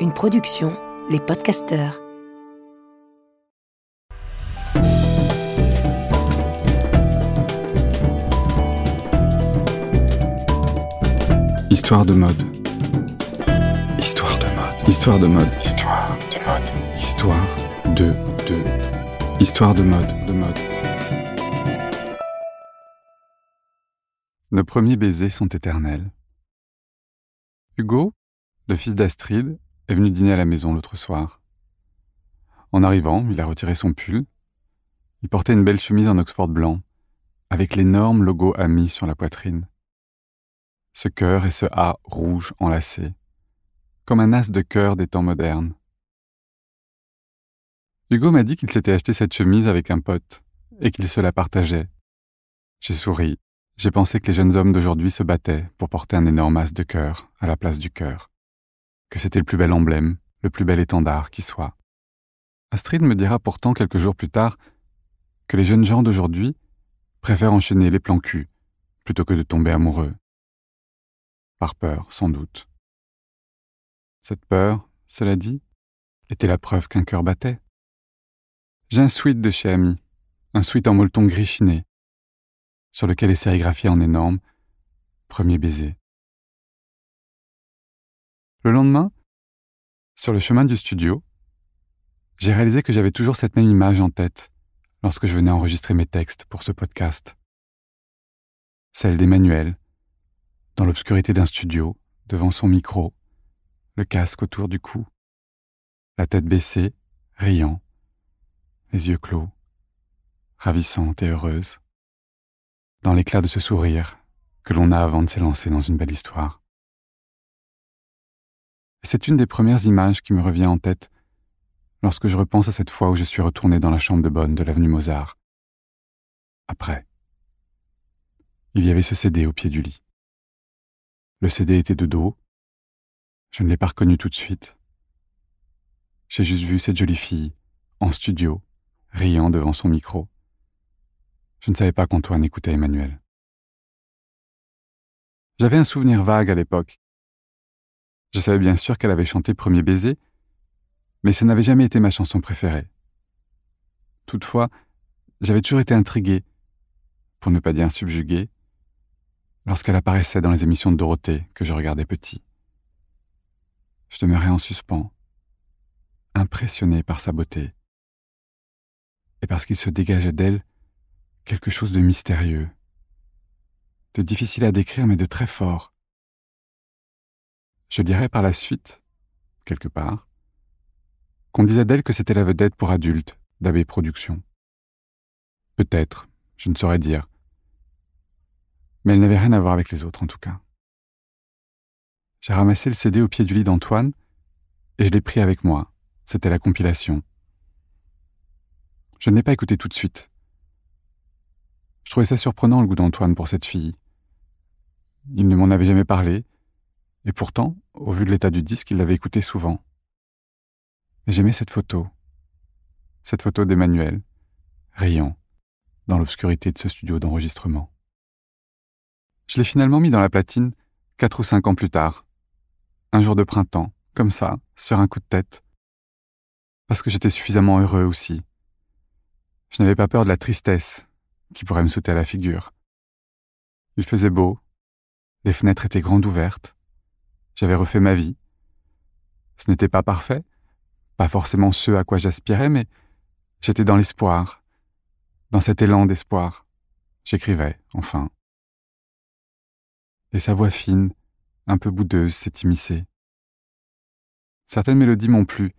Une production, les podcasteurs. Histoire de mode. Histoire de mode. Histoire de mode. Histoire de mode. Histoire de de. Histoire de mode. De mode. Nos premiers baisers sont éternels. Hugo, le fils d'Astrid, est venu dîner à la maison l'autre soir. En arrivant, il a retiré son pull. Il portait une belle chemise en Oxford blanc, avec l'énorme logo ami sur la poitrine. Ce cœur et ce A rouge enlacé, comme un as de cœur des temps modernes. Hugo m'a dit qu'il s'était acheté cette chemise avec un pote et qu'il se la partageait. J'ai souri. J'ai pensé que les jeunes hommes d'aujourd'hui se battaient pour porter un énorme as de cœur à la place du cœur que c'était le plus bel emblème, le plus bel étendard qui soit. Astrid me dira pourtant quelques jours plus tard que les jeunes gens d'aujourd'hui préfèrent enchaîner les plans cul plutôt que de tomber amoureux. Par peur, sans doute. Cette peur, cela dit, était la preuve qu'un cœur battait. J'ai un sweat de chez Ami, un sweat en molleton gris chiné, sur lequel est sérigraphié en énorme Premier baiser. Le lendemain, sur le chemin du studio, j'ai réalisé que j'avais toujours cette même image en tête lorsque je venais enregistrer mes textes pour ce podcast. Celle d'Emmanuel, dans l'obscurité d'un studio, devant son micro, le casque autour du cou, la tête baissée, riant, les yeux clos, ravissante et heureuse, dans l'éclat de ce sourire que l'on a avant de s'élancer dans une belle histoire. C'est une des premières images qui me revient en tête lorsque je repense à cette fois où je suis retourné dans la chambre de bonne de l'avenue Mozart. Après, il y avait ce CD au pied du lit. Le CD était de dos. Je ne l'ai pas reconnu tout de suite. J'ai juste vu cette jolie fille, en studio, riant devant son micro. Je ne savais pas qu'Antoine écoutait Emmanuel. J'avais un souvenir vague à l'époque, je savais bien sûr qu'elle avait chanté Premier baiser, mais ça n'avait jamais été ma chanson préférée. Toutefois, j'avais toujours été intrigué, pour ne pas dire subjugué, lorsqu'elle apparaissait dans les émissions de Dorothée que je regardais petit. Je demeurais en suspens, impressionné par sa beauté, et parce qu'il se dégageait d'elle quelque chose de mystérieux, de difficile à décrire mais de très fort, je dirais par la suite, quelque part, qu'on disait d'elle que c'était la vedette pour adultes d'Abbé Productions. Peut-être, je ne saurais dire. Mais elle n'avait rien à voir avec les autres en tout cas. J'ai ramassé le CD au pied du lit d'Antoine et je l'ai pris avec moi. C'était la compilation. Je ne l'ai pas écouté tout de suite. Je trouvais ça surprenant le goût d'Antoine pour cette fille. Il ne m'en avait jamais parlé, et pourtant, au vu de l'état du disque, il l'avait écouté souvent. J'aimais cette photo. Cette photo d'Emmanuel, riant, dans l'obscurité de ce studio d'enregistrement. Je l'ai finalement mis dans la platine quatre ou cinq ans plus tard. Un jour de printemps, comme ça, sur un coup de tête. Parce que j'étais suffisamment heureux aussi. Je n'avais pas peur de la tristesse qui pourrait me sauter à la figure. Il faisait beau, les fenêtres étaient grandes ouvertes, j'avais refait ma vie. Ce n'était pas parfait, pas forcément ce à quoi j'aspirais, mais j'étais dans l'espoir, dans cet élan d'espoir. J'écrivais, enfin. Et sa voix fine, un peu boudeuse, s'est immiscée. Certaines mélodies m'ont plu,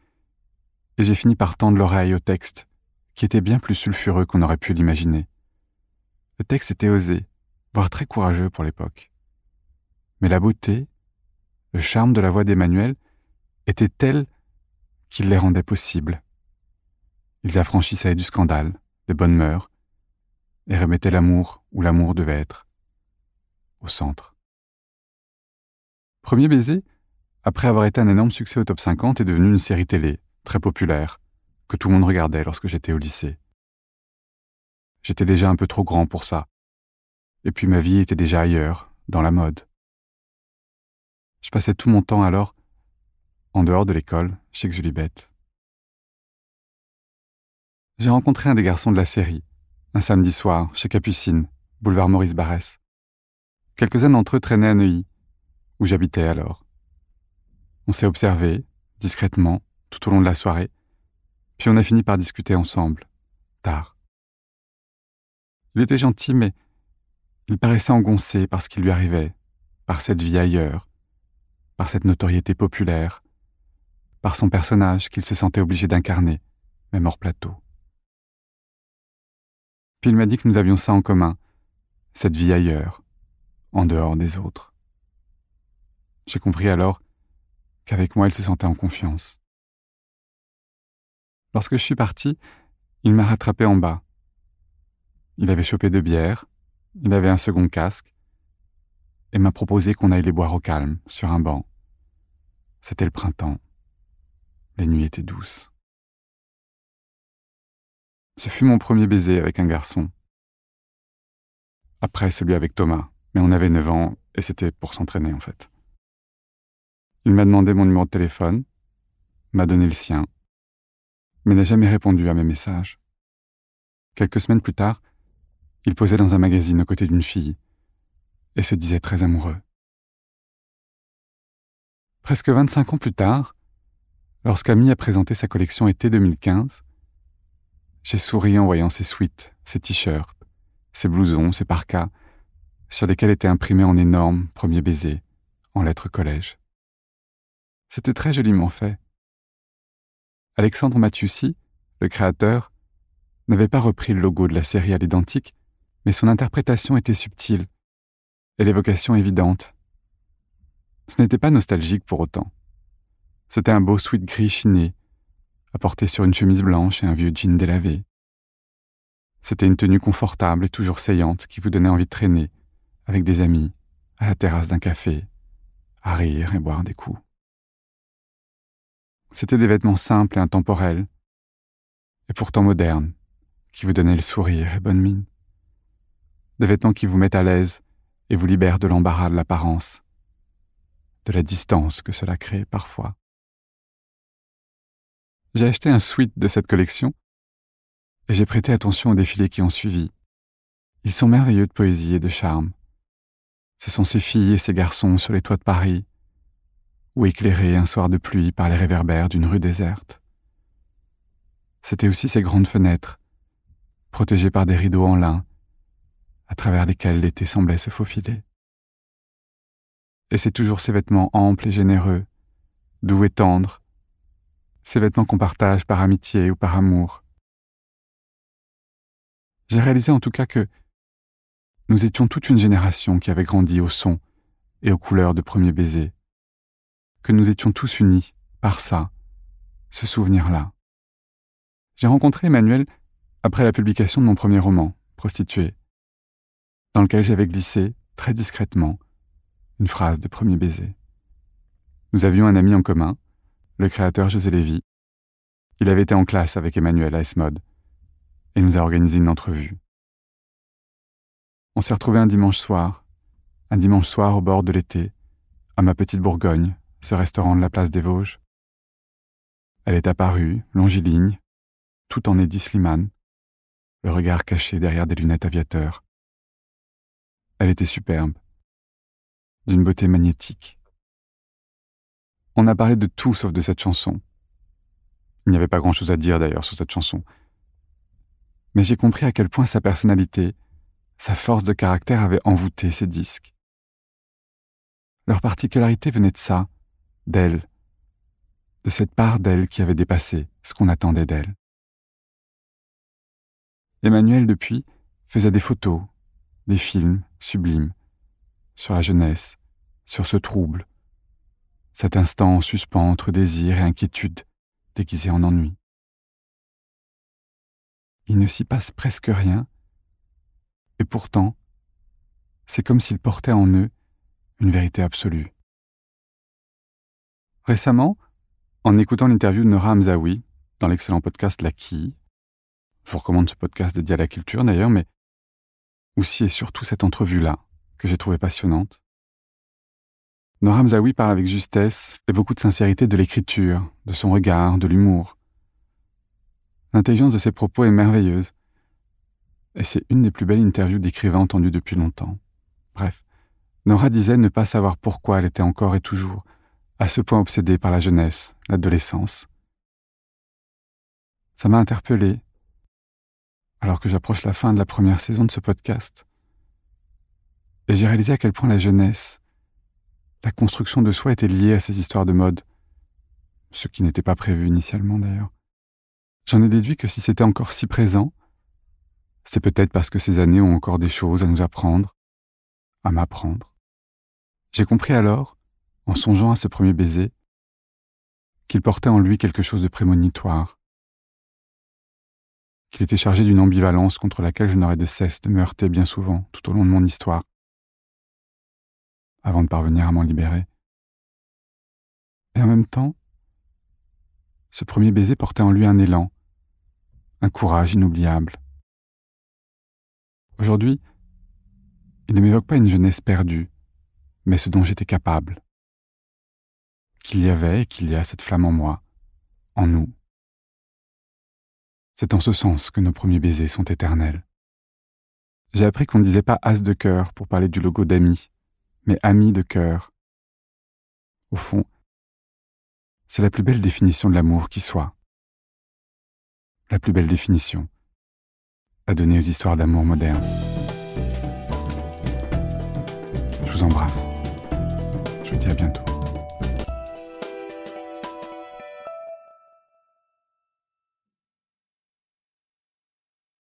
et j'ai fini par tendre l'oreille au texte, qui était bien plus sulfureux qu'on aurait pu l'imaginer. Le texte était osé, voire très courageux pour l'époque. Mais la beauté, le charme de la voix d'Emmanuel était tel qu'il les rendait possibles. Ils affranchissaient du scandale, des bonnes mœurs, et remettaient l'amour où l'amour devait être, au centre. Premier baiser, après avoir été un énorme succès au top 50, est devenu une série télé, très populaire, que tout le monde regardait lorsque j'étais au lycée. J'étais déjà un peu trop grand pour ça. Et puis ma vie était déjà ailleurs, dans la mode. Je passais tout mon temps alors en dehors de l'école, chez Xulibet. J'ai rencontré un des garçons de la série, un samedi soir, chez Capucine, boulevard Maurice Barrès. Quelques-uns d'entre eux traînaient à Neuilly, où j'habitais alors. On s'est observé, discrètement, tout au long de la soirée, puis on a fini par discuter ensemble, tard. Il était gentil, mais il paraissait engoncé par ce qui lui arrivait, par cette vie ailleurs, par cette notoriété populaire, par son personnage qu'il se sentait obligé d'incarner, même hors plateau. Puis il m'a dit que nous avions ça en commun, cette vie ailleurs, en dehors des autres. J'ai compris alors qu'avec moi il se sentait en confiance. Lorsque je suis parti, il m'a rattrapé en bas. Il avait chopé de bière, il avait un second casque, et m'a proposé qu'on aille les boire au calme, sur un banc. C'était le printemps. Les nuits étaient douces. Ce fut mon premier baiser avec un garçon. Après celui avec Thomas, mais on avait 9 ans et c'était pour s'entraîner en fait. Il m'a demandé mon numéro de téléphone, m'a donné le sien, mais n'a jamais répondu à mes messages. Quelques semaines plus tard, il posait dans un magazine aux côtés d'une fille et se disait très amoureux. Presque 25 ans plus tard, lorsqu'Ami a présenté sa collection été 2015, j'ai souri en voyant ses suites, ses t-shirts, ses blousons, ses parkas, sur lesquels étaient imprimés en énormes premiers baisers, en lettres collège. C'était très joliment fait. Alexandre Mathiussi, le créateur, n'avait pas repris le logo de la série à l'identique, mais son interprétation était subtile et l'évocation évidente. Ce n'était pas nostalgique pour autant. C'était un beau sweat gris chiné, apporté sur une chemise blanche et un vieux jean délavé. C'était une tenue confortable et toujours saillante qui vous donnait envie de traîner, avec des amis, à la terrasse d'un café, à rire et boire des coups. C'était des vêtements simples et intemporels, et pourtant modernes, qui vous donnaient le sourire et bonne mine. Des vêtements qui vous mettent à l'aise et vous libèrent de l'embarras de l'apparence, de la distance que cela crée parfois. J'ai acheté un suite de cette collection et j'ai prêté attention aux défilés qui ont suivi. Ils sont merveilleux de poésie et de charme. Ce sont ces filles et ces garçons sur les toits de Paris, ou éclairés un soir de pluie par les réverbères d'une rue déserte. C'étaient aussi ces grandes fenêtres, protégées par des rideaux en lin, à travers lesquels l'été semblait se faufiler. Et c'est toujours ces vêtements amples et généreux, doux et tendres, ces vêtements qu'on partage par amitié ou par amour. J'ai réalisé en tout cas que nous étions toute une génération qui avait grandi au son et aux couleurs de premiers baisers, que nous étions tous unis par ça, ce souvenir-là. J'ai rencontré Emmanuel après la publication de mon premier roman, Prostituée, dans lequel j'avais glissé, très discrètement, une phrase de premier baiser. Nous avions un ami en commun, le créateur José Lévy. Il avait été en classe avec Emmanuel à Esmod et nous a organisé une entrevue. On s'est retrouvé un dimanche soir, un dimanche soir au bord de l'été, à ma petite Bourgogne, ce restaurant de la place des Vosges. Elle est apparue, longiligne, tout en Eddie Slimane, le regard caché derrière des lunettes aviateurs. Elle était superbe, d'une beauté magnétique. On a parlé de tout sauf de cette chanson. Il n'y avait pas grand-chose à dire d'ailleurs sur cette chanson. Mais j'ai compris à quel point sa personnalité, sa force de caractère avait envoûté ces disques. Leur particularité venait de ça, d'elle, de cette part d'elle qui avait dépassé ce qu'on attendait d'elle. Emmanuel, depuis, faisait des photos, des films sublimes, sur la jeunesse, sur ce trouble, cet instant en suspens entre désir et inquiétude, déguisé en ennui. Il ne s'y passe presque rien, et pourtant, c'est comme s'ils portaient en eux une vérité absolue. Récemment, en écoutant l'interview de Nora Hamzaoui dans l'excellent podcast La Quille, je vous recommande ce podcast dédié à la culture d'ailleurs, mais aussi et surtout cette entrevue-là, que j'ai trouvée passionnante, Nora Mzaoui parle avec justesse et beaucoup de sincérité de l'écriture, de son regard, de l'humour. L'intelligence de ses propos est merveilleuse. Et c'est une des plus belles interviews d'écrivains entendues depuis longtemps. Bref, Nora disait ne pas savoir pourquoi elle était encore et toujours à ce point obsédée par la jeunesse, l'adolescence. Ça m'a interpellé, alors que j'approche la fin de la première saison de ce podcast. Et j'ai réalisé à quel point la jeunesse, la construction de soi était liée à ces histoires de mode, ce qui n'était pas prévu initialement d'ailleurs. J'en ai déduit que si c'était encore si présent, c'est peut-être parce que ces années ont encore des choses à nous apprendre, à m'apprendre. J'ai compris alors, en songeant à ce premier baiser, qu'il portait en lui quelque chose de prémonitoire, qu'il était chargé d'une ambivalence contre laquelle je n'aurais de cesse de me heurter bien souvent tout au long de mon histoire, avant de parvenir à m'en libérer. Et en même temps, ce premier baiser portait en lui un élan, un courage inoubliable. Aujourd'hui, il ne m'évoque pas une jeunesse perdue, mais ce dont j'étais capable. Qu'il y avait et qu'il y a cette flamme en moi, en nous. C'est en ce sens que nos premiers baisers sont éternels. J'ai appris qu'on ne disait pas as de cœur pour parler du logo d'amis, mais ami de cœur. Au fond, c'est la plus belle définition de l'amour qui soit. La plus belle définition à donner aux histoires d'amour modernes. Je vous embrasse. Je vous dis à bientôt.